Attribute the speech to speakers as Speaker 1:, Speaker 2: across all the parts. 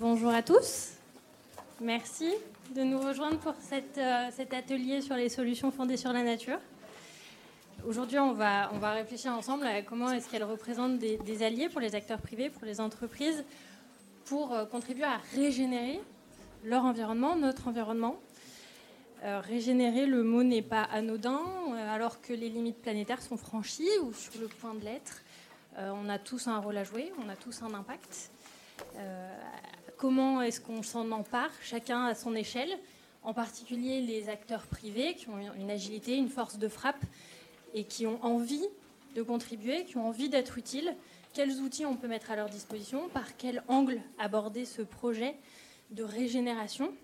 Speaker 1: Bonjour à tous. Merci de nous rejoindre pour euh, cet atelier sur les solutions fondées sur la nature. Aujourd'hui, on va, réfléchir ensemble à comment est-ce qu'elles représentent des, alliés pour les acteurs privés, pour les entreprises, pour euh, contribuer à régénérer leur environnement, notre environnement. Euh, régénérer, le mot n'est pas anodin, alors que les limites planétaires sont franchies ou sur le point de l'être. on a tous un rôle à jouer, on a tous un impact. Comment est-ce qu'on s'en empare, chacun à son échelle, en particulier les acteurs privés qui ont une agilité, une force de frappe et qui ont envie de contribuer, qui ont envie d'être utiles, quels outils on peut mettre à leur disposition, par quel angle aborder ce projet de régénération?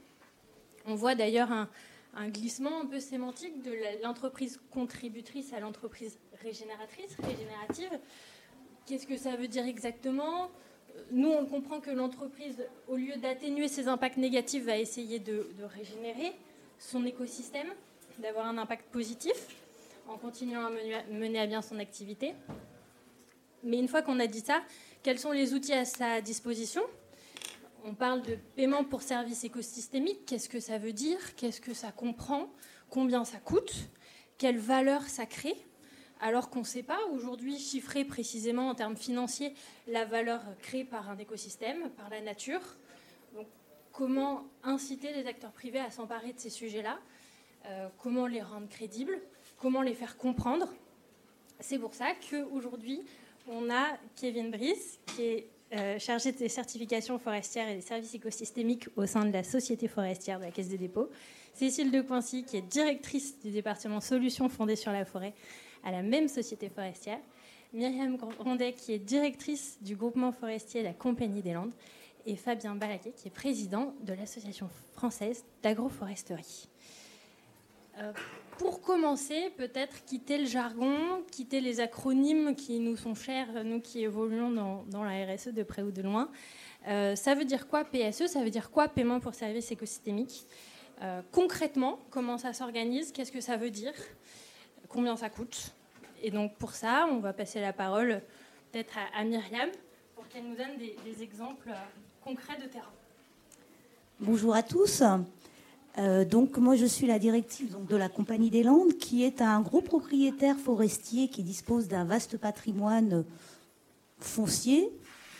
Speaker 1: On voit d'ailleurs un, glissement un peu sémantique de l'entreprise contributrice à l'entreprise régénératrice, régénérative. Qu'est-ce que ça veut dire exactement? Nous, on comprend que l'entreprise, au lieu d'atténuer ses impacts négatifs, va essayer de régénérer son écosystème, d'avoir un impact positif en continuant à mener à bien son activité. Mais une fois qu'on a dit ça, quels sont les outils à sa disposition? On parle de paiement pour services écosystémiques. Qu'est-ce que ça veut dire? Qu'est-ce que ça comprend? Combien ça coûte? Quelle valeur ça crée? Alors qu'on ne sait pas aujourd'hui chiffrer précisément en termes financiers la valeur créée par un écosystème, par la nature. Donc, comment inciter les acteurs privés à s'emparer de ces sujets-là euh, Comment les rendre crédibles comment les faire comprendre. C'est pour ça qu'aujourd'hui, on a Kevin Brice, qui est euh, chargé des certifications forestières et des services écosystémiques au sein de la Société forestière de la Caisse des dépôts. Cécile de Coincy, qui est directrice du département Solutions fondées sur la forêt à la même Société forestière. Myriam Grandet, qui est directrice du groupement forestier La Compagnie des Landes. Et Fabien Balaquet, qui est président de l'Association française d'agroforesterie. Euh, pour commencer, peut-être quitter le jargon, quitter les acronymes qui nous sont chers, nous qui évoluons dans, la RSE de près ou de loin. Euh, ça veut dire quoi PSE Ça veut dire quoi paiement pour services écosystémiques? Euh, Concrètement, comment ça s'organise? Qu'est-ce que ça veut dire? Combien ça coûte Et donc pour ça, on va passer la parole peut-être à, Myriam pour qu'elle nous donne des, exemples concrets de terrain.
Speaker 2: Bonjour à tous. Euh, donc moi je suis la directive de la Compagnie des Landes, qui est un gros propriétaire forestier qui dispose d'un vaste patrimoine foncier,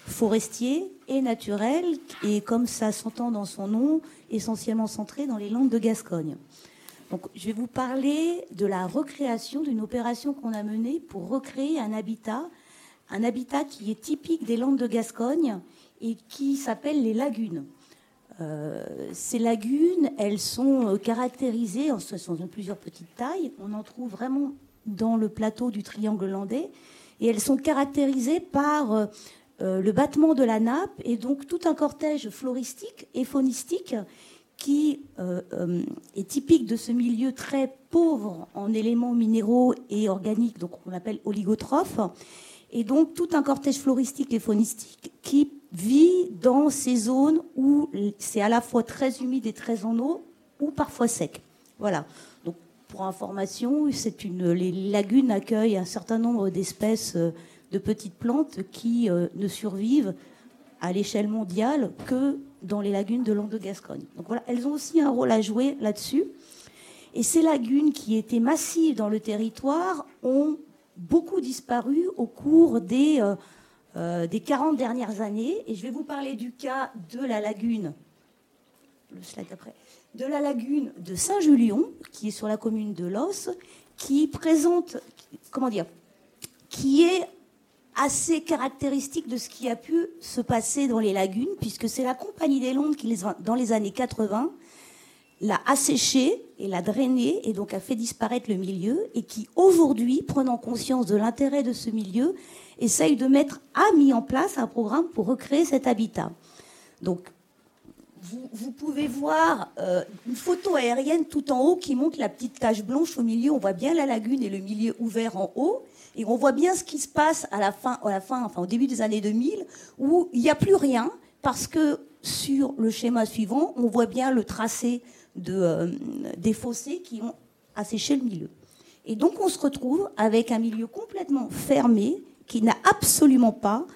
Speaker 2: forestier et naturel, et comme ça s'entend dans son nom, essentiellement centré dans les Landes de Gascogne. Donc je vais vous parler de la recréation d'une opération qu'on a menée pour recréer un habitat, un habitat qui est typique des Landes de Gascogne et qui s'appelle les lagunes. Euh, ces lagunes, elles sont euh, caractérisées, en, ce plusieurs petites tailles, on en trouve vraiment dans le plateau du triangle landais, et elles sont caractérisées par euh, le battement de la nappe et donc tout un cortège floristique et faunistique qui est typique de ce milieu très pauvre en éléments minéraux et organiques, donc on appelle oligotrophe, et donc tout un cortège floristique et faunistique qui vit dans ces zones où c'est à la fois très humide et très en eau, ou parfois sec. Voilà. Donc, pour information, c'est une, les lagunes accueillent un certain nombre d'espèces euh, de petites plantes qui euh, ne survivent à l'échelle mondiale que dans les lagunes de Landes de Gascogne. Donc voilà, elles ont aussi un rôle à jouer là-dessus. Et ces lagunes qui étaient massives dans le territoire ont beaucoup disparu au cours des euh, euh, des 40 dernières années. Et je vais vous parler du cas de la lagune, le slide après, de la lagune de Saint-Julion, qui est sur la commune de Los, qui présente, comment dire, qui est assez caractéristique de ce qui a pu se passer dans les lagunes, puisque c'est la Compagnie des Landes qui, dans les années 80, l'a asséché et l'a drainé et donc a fait disparaître le milieu et qui aujourd'hui, prenant conscience de l'intérêt de ce milieu, essaye de mettre, a mis en place un programme pour recréer cet habitat. Donc, vous, pouvez voir euh, une photo aérienne tout en haut qui montre la petite tache blanche au milieu. On voit bien la lagune et le milieu ouvert en haut. Et on voit bien ce qui se passe à la fin, au début des années 2000, où il n'y a plus rien parce que sur le schéma suivant, on voit bien le tracé euh, des fossés qui ont asséché le milieu. Et donc on se retrouve avec un milieu complètement fermé qui n'a absolument pas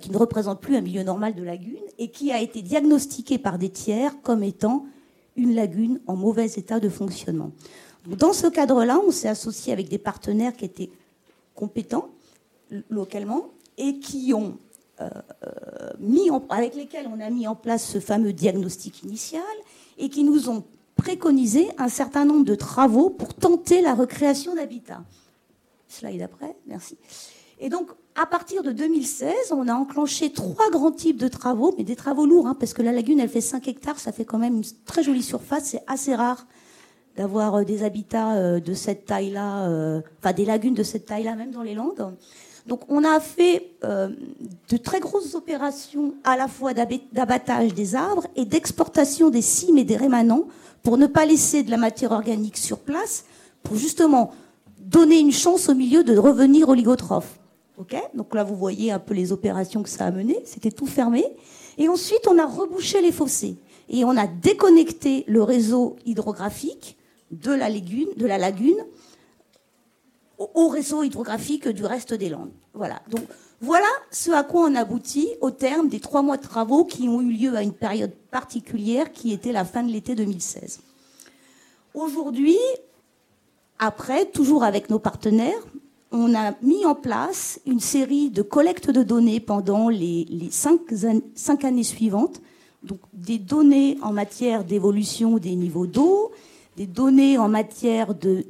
Speaker 2: qui ne représente plus un milieu normal de lagune et qui a été diagnostiqué par des tiers comme étant une lagune en mauvais état de fonctionnement. Dans ce cadre-là, on s'est associé avec des partenaires qui étaient compétents localement et qui ont euh, euh, mis avec lesquels on a mis en place ce fameux diagnostic initial et qui nous ont préconisé un certain nombre de travaux pour tenter la recréation d'habitat. Slide après, merci. Et donc, à partir de 2016, on a enclenché trois grands types de travaux, mais des travaux lourds, hein, parce que la lagune, elle fait 5 hectares, ça fait quand même une très jolie surface. C'est assez rare d'avoir euh, des habitats euh, de cette taille-là, euh, enfin des lagunes de cette taille-là, même dans les Landes. Donc, on a fait de très grosses opérations à la fois d'abattage des arbres et d'exportation des cimes et des rémanents pour ne pas laisser de la matière organique sur place, pour justement donner une chance au milieu de revenir oligotrophe. Ok Donc là, vous voyez un peu les opérations que ça a menées. C'était tout fermé. Et ensuite, on a rebouché les fossés. Et on a déconnecté le réseau hydrographique de la, lagune, de la lagune au réseau hydrographique du reste des Landes. Voilà. Donc, voilà ce à quoi on aboutit au terme des trois mois de travaux qui ont eu lieu à une période particulière qui était la fin de l'été 2016. Aujourd'hui, après, toujours avec nos partenaires, on a mis en place une série de collectes de données pendant les, cinq, années suivantes. Donc, des données en matière d'évolution des niveaux d'eau, des données en matière de,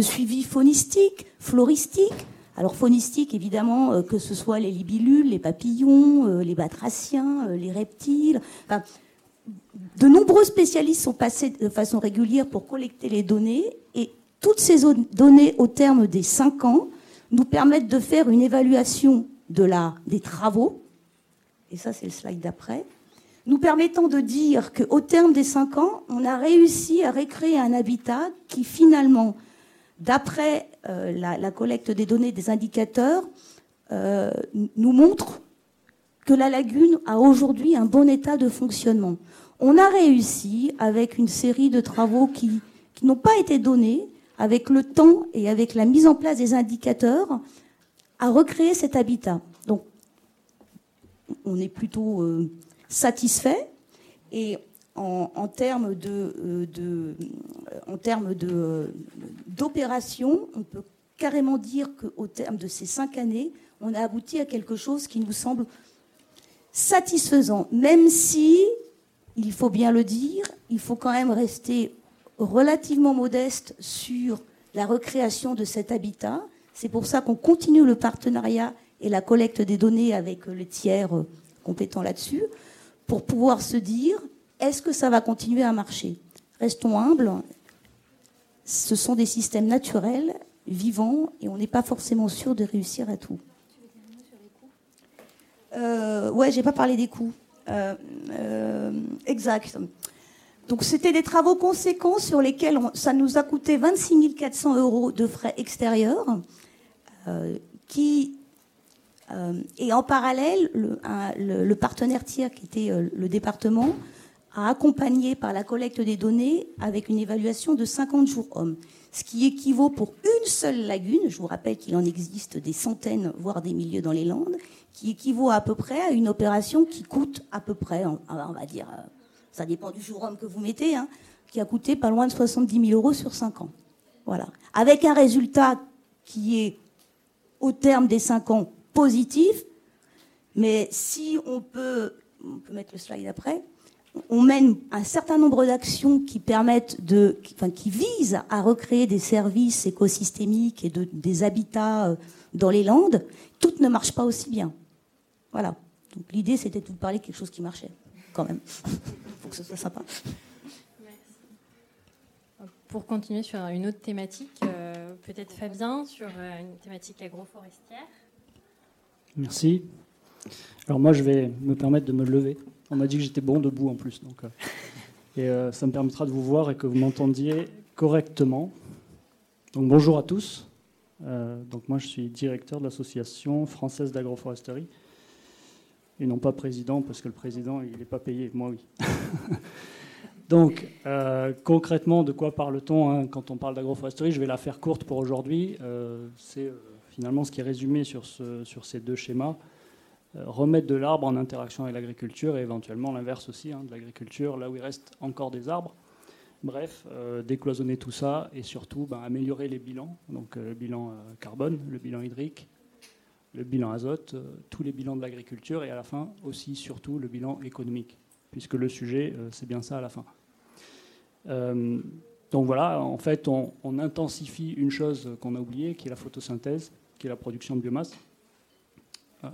Speaker 2: suivi faunistique, floristique. Alors phonistique, évidemment, euh, que ce soit les libellules, les papillons, euh, les batraciens, euh, les reptiles. de nombreux spécialistes sont passés de façon régulière pour collecter les données et toutes ces données au terme des cinq ans nous permettent de faire une évaluation des travaux, et ça c'est le slide d'après, nous permettant de dire qu'au terme des cinq ans, on a réussi à recréer un habitat qui finalement, d'après euh, la, collecte des données des indicateurs, euh, nous montre que la lagune a aujourd'hui un bon état de fonctionnement. On a réussi, avec une série de travaux qui n'ont pas été donnés, avec le temps et avec la mise en place des indicateurs, à recréer cet habitat. Donc, on est plutôt euh, satisfait. Et en, termes de, euh, de d'opération, on peut carrément dire qu'au terme de ces cinq années, on a abouti à quelque chose qui nous semble satisfaisant, même si, il faut bien le dire, il faut quand même rester relativement modeste sur la recréation de cet habitat. C'est pour ça qu'on continue le partenariat et la collecte des données avec les tiers compétents là-dessus, pour pouvoir se dire, est-ce que ça va continuer à marcher? Restons humbles, ce sont des systèmes naturels, vivants, et on n'est pas forcément sûr de réussir à tout. Euh, ouais, j'ai pas parlé des coûts. Euh, euh, exact. Donc c'était des travaux conséquents sur lesquels ça nous a coûté 26 400 euros de frais extérieurs, euh, qui euh, et en parallèle le, partenaire tiers qui était euh, le département a accompagné par la collecte des données avec une évaluation de 50 jours hommes, ce qui équivaut pour une seule lagune, je vous rappelle qu'il en existe des centaines, voire des milliers dans les Landes, qui équivaut à peu près à une opération qui coûte à peu près, on va dire ça dépend du homme que vous mettez, hein, qui a coûté pas loin de 70 000 euros sur 5 ans. Voilà. Avec un résultat qui est, au terme des 5 ans, positif, mais si on peut, on peut mettre le slide après, on mène un certain nombre d'actions qui permettent de, enfin, qui visent à recréer des services écosystémiques et de, des habitats euh, dans les Landes, toutes ne marchent pas aussi bien. Voilà. Donc l'idée, c'était de vous parler de quelque chose qui marchait, quand même. pour que ce soit sympa.
Speaker 1: Pour continuer sur une autre thématique, euh, peut-être Fabien, sur euh, une thématique agroforestière.
Speaker 3: Merci. Alors moi, je vais me permettre de me lever. On m'a dit que j'étais bon debout en plus. Donc, euh, et ça me permettra de vous voir et que vous m'entendiez correctement. Donc bonjour à tous. donc moi, je suis directeur de l'association française d'agroforesterie et non pas président, parce que le président, il n'est pas payé, moi oui. Donc, euh, concrètement, de quoi parle-t-on hein, quand on parle d'agroforesterie? Je vais la faire courte pour aujourd'hui. Euh, c'est euh, finalement, ce qui est résumé sur, ces deux schémas, remettre de l'arbre en interaction avec l'agriculture et éventuellement l'inverse aussi, hein, de l'agriculture, là où il reste encore des arbres. Bref, décloisonner tout ça et surtout ben, améliorer les bilans, donc le bilan carbone, le bilan hydrique, le bilan azote, tous les bilans de l'agriculture et à la fin aussi, surtout, le bilan économique, puisque le sujet, c'est bien ça à la fin. Euh, donc voilà, en fait, on, intensifie une chose qu'on a oubliée, qui est la photosynthèse, qui est la production de biomasse. Euh,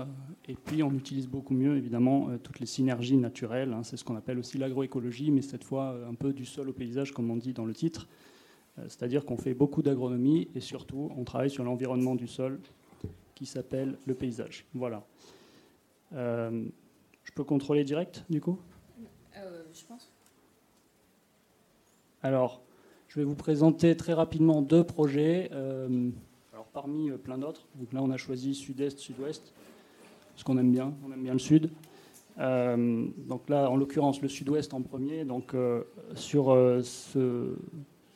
Speaker 3: et puis on utilise beaucoup mieux, évidemment, euh, toutes les synergies naturelles. Hein. c'est ce qu'on appelle aussi l'agroécologie, mais cette fois un peu du sol au paysage, comme on dit dans le titre. C'est-à-dire qu'on fait beaucoup d'agronomie et surtout on travaille sur l'environnement du sol qui s'appelle le paysage. Voilà. je peux contrôler direct, du coup?
Speaker 4: Je pense.
Speaker 3: Alors, je vais vous présenter très rapidement deux projets, euh, alors parmi euh, plein d'autres. Donc là, on a choisi sud-est, sud-ouest, parce qu'on aime bien, on aime bien le sud. Euh, donc là, en l'occurrence, le sud-ouest en premier, donc sur ce,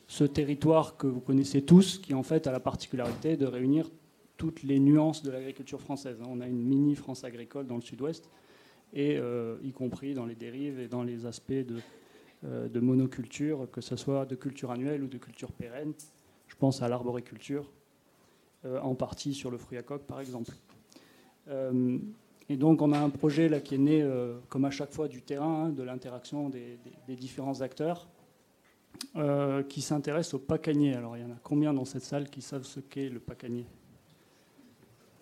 Speaker 3: ce, territoire que vous connaissez tous, qui en fait a la particularité de réunir toutes les nuances de l'agriculture française. On a une mini France agricole dans le sud-ouest, et y compris dans les dérives et dans les aspects de euh, de monoculture, que ce soit de culture annuelle ou de culture pérenne. Je pense à l'arboriculture, euh, en partie sur le fruit à coque par exemple. Euh, et donc on a un projet là qui est né, comme à chaque fois, du terrain, hein, de l'interaction des, différents acteurs, qui s'intéresse au pacanier. Alors il y en a combien dans cette salle qui savent ce qu'est le pacanier?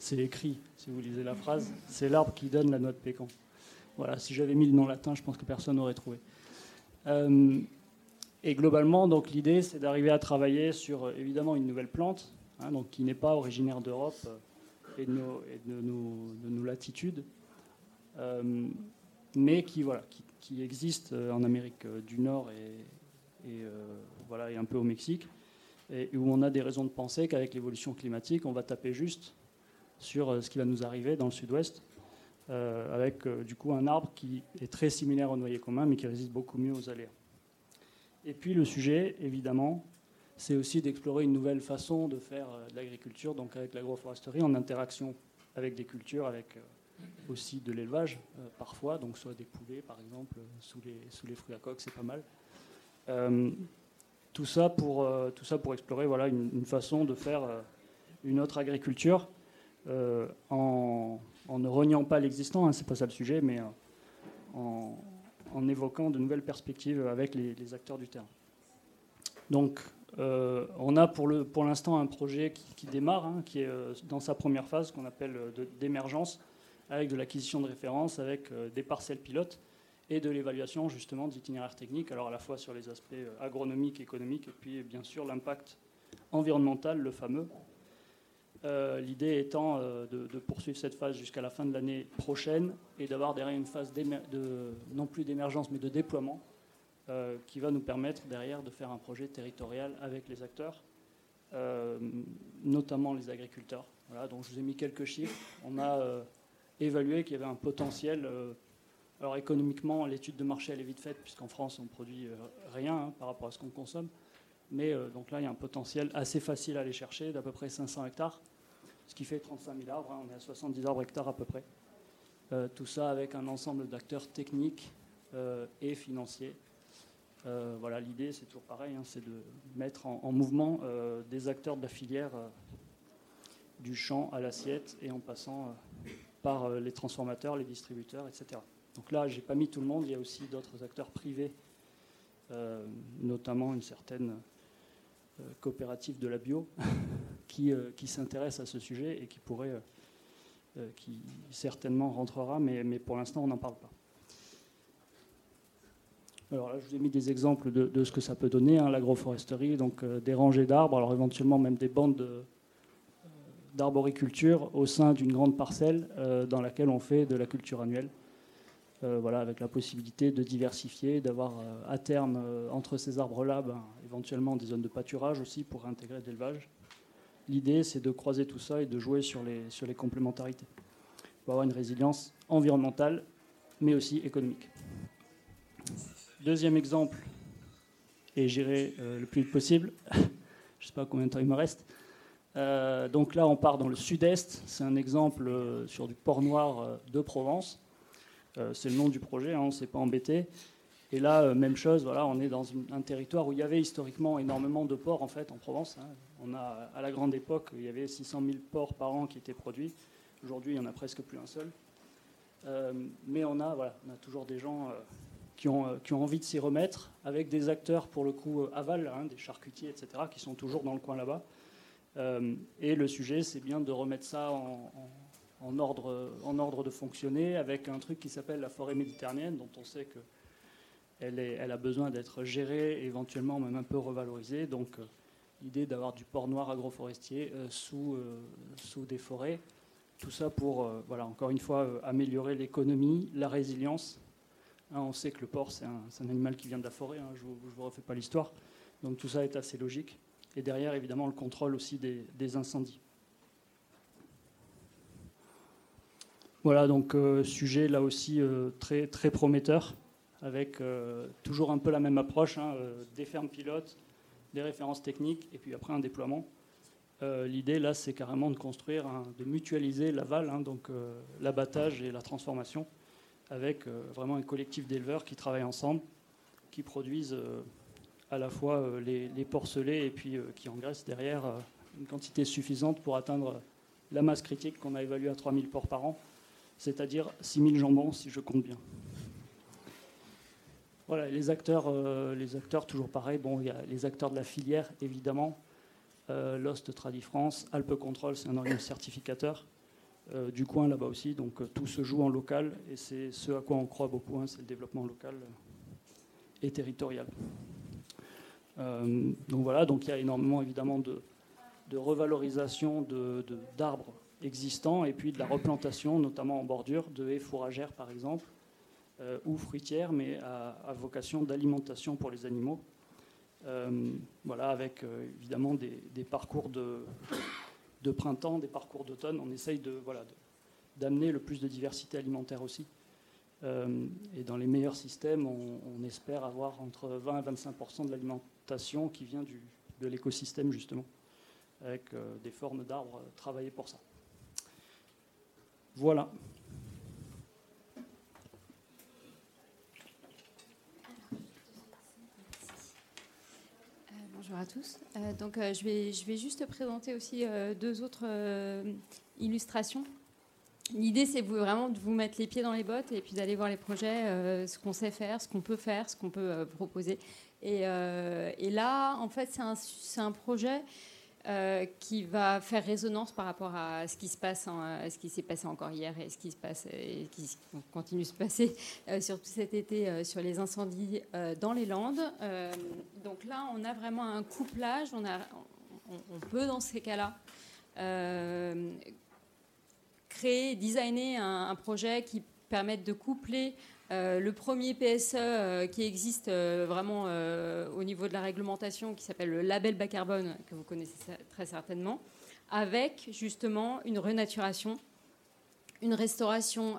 Speaker 3: C'est écrit, si vous lisez la phrase, c'est l'arbre qui donne la noix de pécan. Voilà, si j'avais mis le nom latin, je pense que personne n'aurait trouvé. Euh, et globalement, donc l'idée, c'est d'arriver à travailler sur euh, évidemment une nouvelle plante, hein, qui n'est pas originaire d'Europe euh, et, de nos, latitudes, mais qui voilà, existe en Amérique du Nord et, voilà, et un peu au Mexique, et où on a des raisons de penser qu'avec l'évolution climatique, on va taper juste sur ce qui va nous arriver dans le Sud-Ouest euh, avec euh, du coup un arbre qui est très similaire au noyer commun, mais qui résiste beaucoup mieux aux aléas. Et puis le sujet, évidemment, c'est aussi d'explorer une nouvelle façon de faire euh, de l'agriculture, donc avec l'agroforesterie, en interaction avec des cultures, avec aussi de l'élevage parfois, donc soit des poulets par exemple, sous les, fruits à coque, c'est pas mal. tout, ça pour, tout ça pour explorer voilà, une façon de faire une autre agriculture en en ne reniant pas l'existant, hein, c'est pas ça le sujet, mais euh, en, évoquant de nouvelles perspectives avec les, acteurs du terrain. Donc, euh, on a pour, l'instant un projet qui, démarre, hein, qui est euh, dans sa première phase, qu'on appelle d'émergence, avec de l'acquisition de références, avec des parcelles pilotes et de l'évaluation justement d'itinéraires techniques, alors à la fois sur les aspects agronomiques, économiques, et puis bien sûr l'impact environnemental, le fameux, euh, l'idée étant euh, de, poursuivre cette phase jusqu'à la fin de l'année prochaine et d'avoir derrière une phase non plus d'émergence mais de déploiement euh, qui va nous permettre derrière de faire un projet territorial avec les acteurs, notamment les agriculteurs. Voilà, donc je vous ai mis quelques chiffres. On a évalué qu'il y avait un potentiel. alors économiquement, l'étude de marché elle est vite faite puisqu'en France on produit rien hein, par rapport à ce qu'on consomme. Mais donc là, il y a un potentiel assez facile à aller chercher, d'à peu près 500 hectares ce qui fait 35 000 arbres. Hein, on est à 70 arbres hectares à peu près. Euh, tout ça avec un ensemble d'acteurs techniques euh, et financiers. Euh, voilà, l'idée, c'est toujours pareil, hein, c'est de mettre en, mouvement des acteurs de la filière du champ à l'assiette et en passant par les transformateurs, les distributeurs, etc. Donc là, j'ai pas mis tout le monde. Il y a aussi d'autres acteurs privés, notamment une certaine coopérative de la bio, Euh, qui, s'intéresse à ce sujet et qui pourrait, euh, euh, qui certainement rentrera, mais, mais pour l'instant on n'en parle pas. Alors là, je vous ai mis des exemples de, ce que ça peut donner, hein, l'agroforesterie, donc des rangées d'arbres, alors éventuellement même des bandes d'arboriculture au sein d'une grande parcelle dans laquelle on fait de la culture annuelle. voilà, avec la possibilité de diversifier, d'avoir à terme entre ces arbres-là ben, éventuellement des zones de pâturage aussi pour intégrer de l'élevage. L'idée, c'est de croiser tout ça et de jouer sur les, sur les complémentarités pour avoir une résilience environnementale, mais aussi économique. Deuxième exemple, et j'irai euh, le plus vite possible, je ne sais pas combien de temps il me reste, donc là, on part dans le sud-est. C'est un exemple sur du port noir de Provence. c'est le nom du projet, hein, on ne s'est pas embêté. Et là, même chose, voilà, on est dans un territoire où il y avait historiquement énormément de ports en fait en Provence. Hein. On a, à la grande époque, il y avait 600 000 porcs par an qui étaient produits. Aujourd'hui, il n'y en a presque plus un seul. mais on a, voilà, on a toujours des gens euh, qui ont, envie de s'y remettre, avec des acteurs, pour le coup, euh, aval, hein, des charcutiers, etc., qui sont toujours dans le coin là-bas. Euh, et le sujet, c'est bien de remettre ça en, ordre, en ordre de fonctionner, avec un truc qui s'appelle la forêt méditerranéenne, dont on sait qu'elle elle a besoin d'être gérée, éventuellement même un peu revalorisée. Donc, l'idée d'avoir du port noir agroforestier sous, sous des forêts. Tout ça pour, voilà, encore une fois, améliorer l'économie, la résilience Hein, on sait que le porc, c'est un, animal qui vient de la forêt, hein, je ne vous, refais pas l'histoire. Donc tout ça est assez logique. Et derrière, évidemment, le contrôle aussi des, incendies. Voilà, donc euh, sujet là aussi euh, très, très prometteur, avec euh, toujours un peu la même approche, hein, des fermes pilotes, des références techniques, et puis après un déploiement. L'idée là, c'est carrément de construire, de mutualiser l'aval, donc l'abattage et la transformation avec euh, vraiment un collectif d'éleveurs qui travaillent ensemble, qui produisent euh, à la fois euh, les, porcelets et puis qui engraissent derrière une quantité suffisante pour atteindre la masse critique qu'on a évaluée à 3000 porcs par an, c'est-à-dire 6000 jambons si je compte bien. Voilà, les acteurs, les acteurs toujours pareil. Bon, il y a les acteurs de la filière, évidemment. Lost Tradifrance, Alpe Control, c'est un organisme certificateur. Euh, du coin là-bas aussi. Donc euh, tout se joue en local et c'est ce à quoi on croit beaucoup, hein, c'est le développement local et territorial. Euh, donc voilà, donc il y a énormément évidemment de, revalorisation d'arbres existants et puis de la replantation, notamment en bordure, de haies fourragères par exemple, ou fruitières, mais à, vocation d'alimentation pour les animaux. voilà, avec évidemment des parcours de, printemps, des parcours d'automne. On essaye de, voilà, d'amener le plus de diversité alimentaire aussi. Euh, et dans les meilleurs systèmes, on, espère avoir entre 20 et 25% de l'alimentation qui vient de l'écosystème, justement, avec euh, des formes d'arbres travaillées pour ça. Voilà.
Speaker 4: Bonjour à tous. Euh, donc, euh, je, vais, je vais juste présenter aussi euh, deux autres illustrations. L'idée, c'est vraiment de vous mettre les pieds dans les bottes et puis d'aller voir les projets, ce qu'on sait faire, ce qu'on peut faire, ce qu'on peut proposer. Et, et, là, en fait, c'est un, un, projet euh, qui va faire résonance par rapport à ce qui se passe, ce qui s'est passé encore hier et ce qui se passe et qui continue de se passer euh, surtout cet été euh, sur les incendies dans les Landes. donc là, on a vraiment un couplage. On, peut dans ces cas-là créer, designer un, projet qui permette de coupler euh, le premier PSE euh, qui existe euh, vraiment au niveau de la réglementation, qui s'appelle le label bas carbone, que vous connaissez très certainement, avec justement une renaturation, une restauration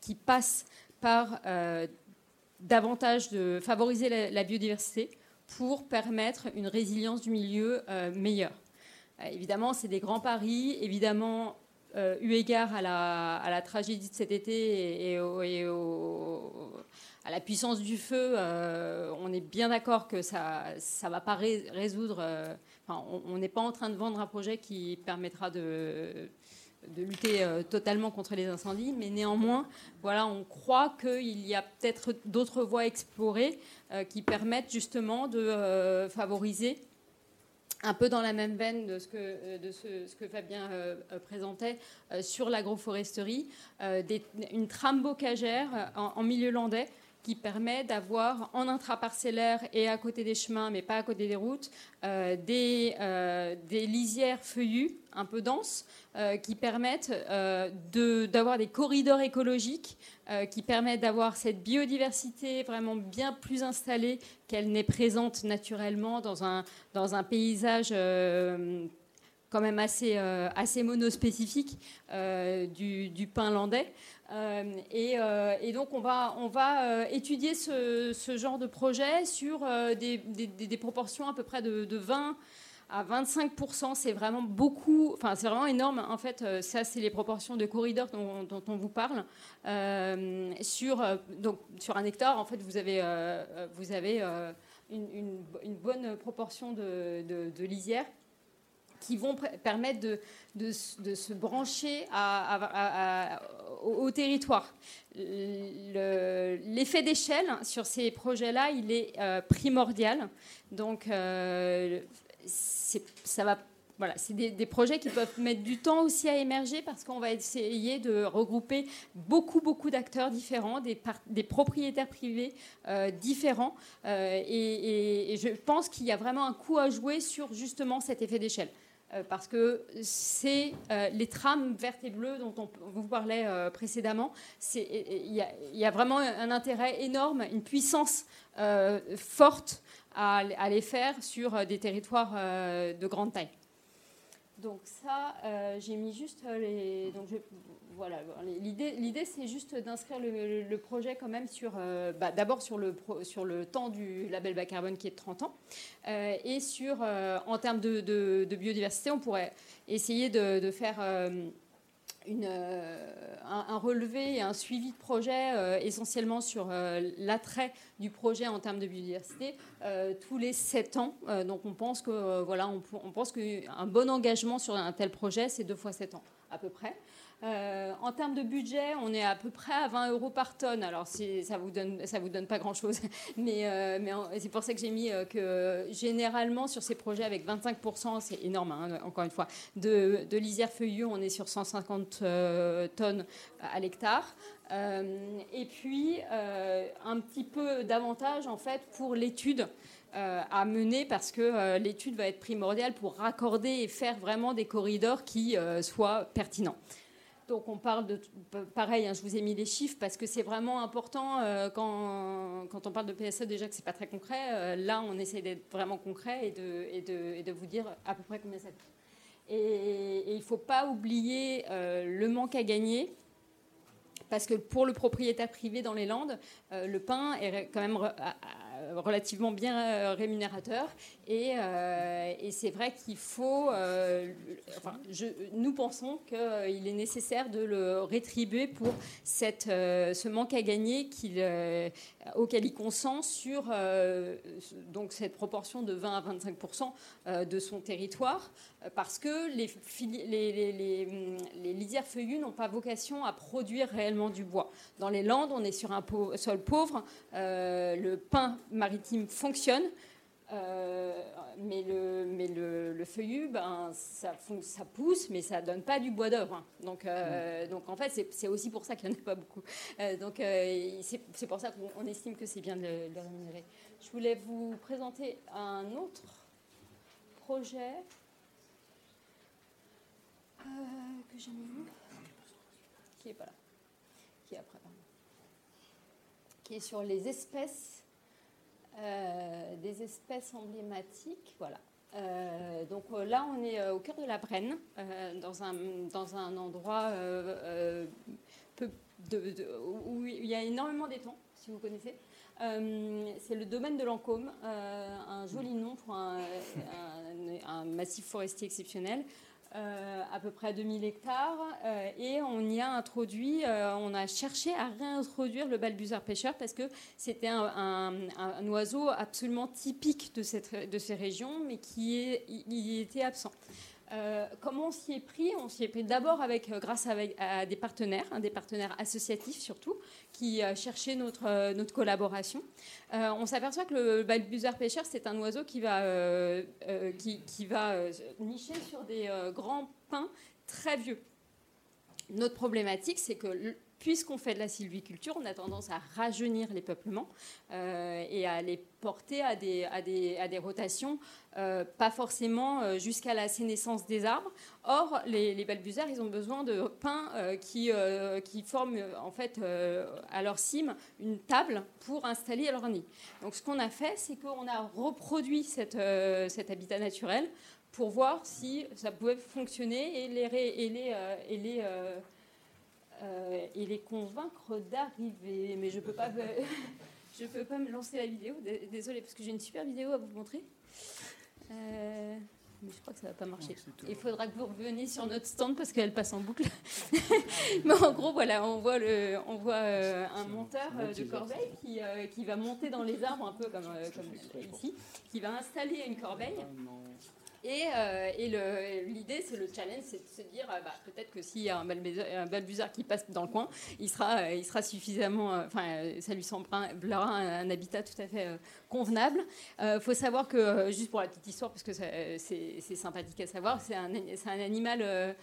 Speaker 4: qui passe par davantage de favoriser la, biodiversité pour permettre une résilience du milieu meilleure. évidemment, c'est des grands paris. Évidemment, euh, eu égard à la, tragédie de cet été et, à la puissance du feu, euh, on est bien d'accord que ça ne va pas résoudre. Euh, on n'est pas en train de vendre un projet qui permettra de, lutter totalement contre les incendies, mais néanmoins, voilà, on croit qu'il y a peut-être d'autres voies explorées qui permettent justement de favoriser un peu dans la même veine de ce que, euh, Fabien euh, euh, présentait sur l'agroforesterie, une trame bocagère en, milieu landais qui permet d'avoir en intraparcellaire et à côté des chemins, mais pas à côté des routes, des, des, lisières feuillues un peu denses qui permettent d'avoir des corridors écologiques euh, qui permet d'avoir cette biodiversité vraiment bien plus installée qu'elle n'est présente naturellement dans un, dans un paysage euh, quand même assez, euh, assez monospécifique du, du pin landais. Et, et, donc on va, on va étudier ce, ce, genre de projet sur des, des, proportions à peu près de, de 20 à 25%, c'est vraiment beaucoup, enfin c'est vraiment énorme. En fait, euh, ça c'est les proportions de corridors dont, on vous parle. Euh, sur, euh, donc, sur un hectare, en fait, vous avez, vous avez une, bonne proportion de, de, lisières qui vont permettre de, se brancher au, territoire. L'effet d'échelle sur ces projets-là, il est primordial. Donc, ça va voilà, c'est des, projets qui peuvent mettre du temps aussi à émerger parce qu'on va essayer de regrouper beaucoup, beaucoup d'acteurs différents, des, propriétaires privés euh, différents. Euh, et, je pense qu'il y a vraiment un coup à jouer sur justement cet effet d'échelle. Euh, parce que c'est les trames vertes et bleues dont on vous parlait précédemment. Il y, a vraiment un intérêt énorme, une puissance forte à, les faire sur euh, des territoires euh, de grande taille. Donc ça, euh, j'ai mis juste les. Donc voilà, l'idée, l'idée c'est juste d'inscrire le, projet quand même sur, bah, d'abord sur le sur le temps du label bas carbone qui est de 30 ans, et sur en termes de, biodiversité, on pourrait essayer de faire euh, un, relevé et un suivi de projet euh, essentiellement sur euh, l'attrait du projet en termes de biodiversité tous les 7 ans. donc on pense que voilà, on pense qu'un bon engagement sur un tel projet, c'est deux fois 7 ans à peu près. Euh, en termes de budget, on est à peu près à 20 euros par tonne. Alors, ça ça vous donne pas grand-chose, mais, euh, c'est pour ça que j'ai mis euh, que généralement sur ces projets avec 25%, c'est énorme. Hein, encore une fois, de, de lisière feuillue, on est sur 150 tonnes à l'hectare. et puis un petit peu d'avantage en fait pour l'étude. à mener parce que l'étude va être primordiale pour raccorder et faire vraiment des corridors qui soient pertinents. Donc on parle de, pareil, hein, je vous ai mis les chiffres parce que c'est vraiment important euh, quand, on parle de PSE déjà que c'est pas très concret. Euh, là, on essaie d'être vraiment concret et de, vous dire à peu près combien ça coûte. Et, il ne faut pas oublier euh, le manque à gagner parce que pour le propriétaire privé dans les Landes, le pain est quand même relativement bien euh, rémunérateur. Et, euh, et c'est vrai qu'il faut. nous pensons qu'il est nécessaire de le rétribuer pour cette, ce manque à gagner qu'il, auquel il consent sur donc cette proportion de 20 à 25% de son territoire, parce que les, lisières feuillues n'ont pas vocation à produire réellement du bois. Dans les Landes, on est sur un sol pauvre. le pain maritime fonctionne. Euh, mais le, mais le, le feuillu, ben, ça, ça, pousse, mais ça donne pas du bois d'œuvre. Hein. Donc, euh, donc en fait, c'est aussi pour ça qu'il n'y en a pas beaucoup. Euh, donc c'est pour ça qu'on estime que c'est bien de le, rémunérer. Je voulais vous présenter un autre projet que j'ai mis qui est pas là, qui est après, qui est sur les espèces euh, des espèces emblématiques. Voilà. Euh, donc euh, là, on est au cœur de la Brenne, dans, un, dans un endroit peu où il y a énormément d'étangs, si vous connaissez. c'est le domaine de l'Encôme, un joli nom pour un, massif forestier exceptionnel. Euh, à peu près 2000 hectares, euh, et on y a introduit, euh, on a cherché à réintroduire le balbuzard pêcheur parce que c'était un, oiseau absolument typique de, cette, de ces régions, mais qui est, il était absent. Euh, comment on s'y est pris? On s'y est pris d'abord euh, grâce à, des partenaires, hein, des partenaires associatifs surtout, qui euh, cherchaient notre, notre collaboration. on s'aperçoit que le balbuzard pêcheur, c'est un oiseau qui va, qui, va nicher sur des grands pins très vieux. Notre problématique, c'est que puisqu'on fait de la sylviculture, on a tendance à rajeunir les peuplements euh, et à les porter à des, rotations, euh, pas forcément euh, jusqu'à la sénescence des arbres. Or, les, les balbuzards, ils ont besoin de pins qui, forment en fait à leur cime une table pour installer leur nid. Donc, ce qu'on a fait, c'est qu'on a reproduit cet habitat naturel pour voir si ça pouvait fonctionner et les euh, et les convaincre d'arriver. Mais je peux pas, je peux pas me lancer la vidéo. Désolée, parce que j'ai une super vidéo à vous montrer. Euh, Mais je crois que ça va pas marcher. Il faudra que vous reveniez sur notre stand parce qu'elle passe en boucle. Mais en gros, voilà, on voit, le, on voit euh, un monteur euh, de corbeille qui, euh, qui, va monter dans les arbres, un peu comme, comme ici, qui va installer une corbeille. Et, euh, l'idée, c'est le challenge, c'est de se dire, euh, bah, peut-être que s'il y a un, balbuzard qui passe dans le coin, il sera, euh, il sera suffisamment, enfin, ça lui semblera un, habitat tout à fait convenable. Il faut savoir que, juste pour la petite histoire, parce que c'est sympathique à savoir, c'est un, animal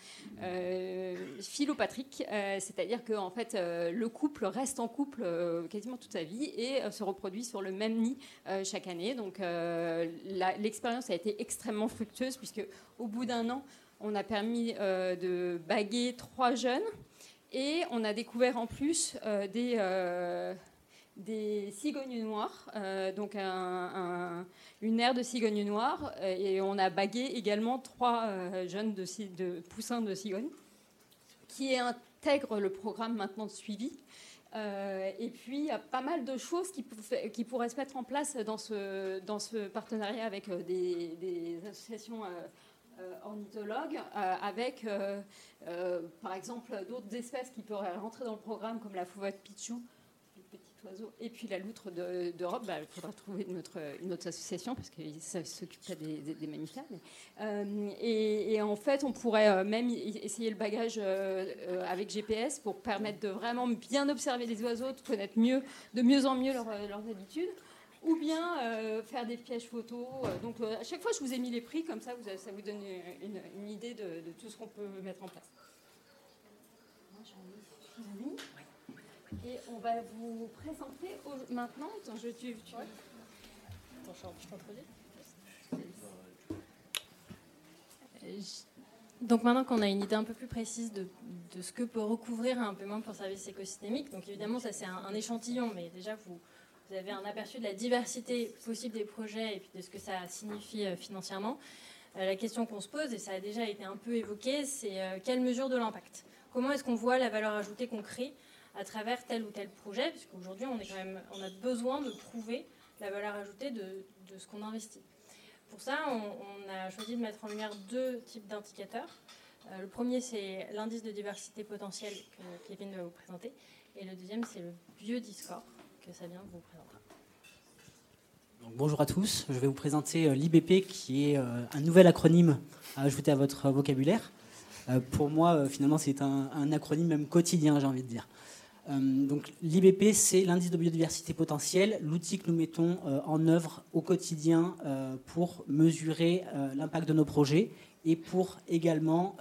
Speaker 4: philopatrique, c'est-à-dire que fait, le couple reste en couple quasiment toute sa vie et se reproduit sur le même nid chaque année. Donc, l'expérience a été extrêmement fructueuse puisque au bout d'un an, on a permis euh, de baguer trois jeunes et on a découvert en plus euh, des, euh, des cigognes noires, donc une aire de cigognes noires, et on a bagué également trois jeunes de, de, poussins de cigognes qui intègrent le programme maintenant de suivi. et puis, il y a pas mal de choses qui, pourraient se mettre en place dans ce, partenariat avec des, associations euh, ornithologue, euh, avec euh, par exemple d'autres espèces qui pourraient rentrer dans le programme, comme la fauvette pichou, et puis la loutre d'Europe. De, bah, il faudra trouver une autre, association parce que ça s'occupe pas des, mammifères. et, en fait, on pourrait même essayer le bagage avec GPS pour permettre de vraiment bien observer les oiseaux, de connaître mieux, de mieux en mieux leurs habitudes ou bien euh, faire des pièges photos. Euh, donc euh, à chaque fois, je vous ai mis les prix, comme ça, vous, ça vous donne une, idée de, tout ce qu'on peut mettre en place. Et on va vous présenter maintenant. Attends, je, tu, tu... Attends,
Speaker 1: Donc maintenant qu'on a une idée un peu plus précise de, ce que peut recouvrir un paiement pour service écosystémique, donc évidemment ça c'est un, échantillon, mais déjà vous, vous avez un aperçu de la diversité possible des projets et puis de ce que ça signifie euh, financièrement. Euh, la question qu'on se pose, et ça a déjà été un peu évoqué, c'est euh, quelle mesure de l'impact? Comment est-ce qu'on voit la valeur ajoutée qu'on crée à travers tel ou tel projet Puisqu'aujourd'hui, on, on a besoin de prouver la valeur ajoutée de, ce qu'on investit. Pour ça, on, a choisi de mettre en lumière deux types d'indicateurs. le premier, c'est l'indice de diversité potentielle que Kevin va vous présenter. Et le deuxième, c'est le biodiscore ça vient vous
Speaker 5: bonjour à tous, je vais vous présenter euh, l'IBP qui est euh, un nouvel acronyme à ajouter à votre vocabulaire. Euh, pour moi, finalement, c'est un, acronyme même quotidien, j'ai envie de dire. Donc l'IBP, c'est l'indice de biodiversité potentielle, l'outil que nous mettons en œuvre au quotidien pour mesurer l'impact de nos projets et pour également